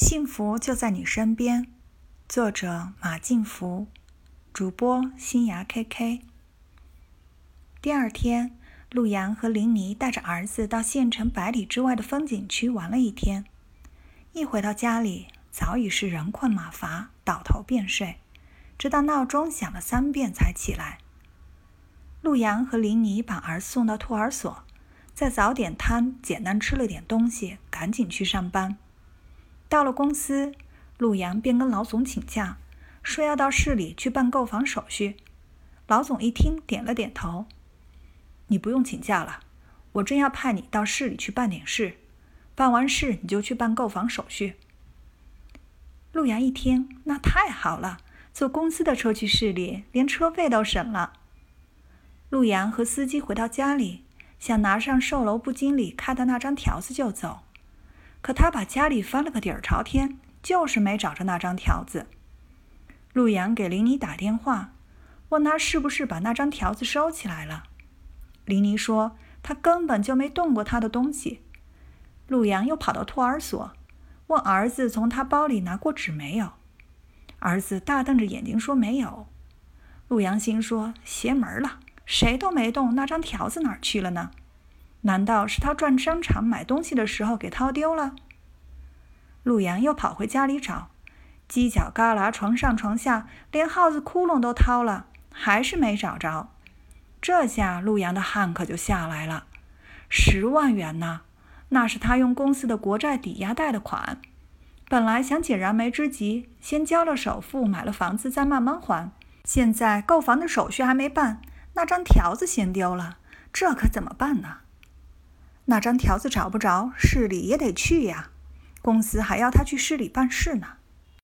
幸福就在你身边。作者：马静福，主播：新芽 KK。第二天，陆阳和林妮带着儿子到县城百里之外的风景区玩了一天。一回到家里，早已是人困马乏，倒头便睡，直到闹钟响了三遍才起来。陆阳和林妮把儿子送到托儿所，在早点摊简单吃了点东西，赶紧去上班。到了公司，陆阳便跟老总请假，说要到市里去办购房手续。老总一听，点了点头：“你不用请假了，我正要派你到市里去办点事，办完事你就去办购房手续。”陆阳一听，那太好了，坐公司的车去市里，连车费都省了。陆阳和司机回到家里，想拿上售楼部经理开的那张条子就走。可他把家里翻了个底儿朝天，就是没找着那张条子。陆阳给林妮打电话，问他是不是把那张条子收起来了。林妮说他根本就没动过他的东西。陆阳又跑到托儿所，问儿子从他包里拿过纸没有。儿子大瞪着眼睛说没有。陆阳心说邪门了，谁都没动，那张条子哪儿去了呢？难道是他转商场买东西的时候给掏丢了？陆阳又跑回家里找，犄角旮旯、床上床下，连耗子窟窿都掏了，还是没找着。这下陆阳的汗可就下来了。十万元呐，那是他用公司的国债抵押贷的款。本来想解燃眉之急，先交了首付买了房子，再慢慢还。现在购房的手续还没办，那张条子先丢了，这可怎么办呢？那张条子找不着，市里也得去呀。公司还要他去市里办事呢。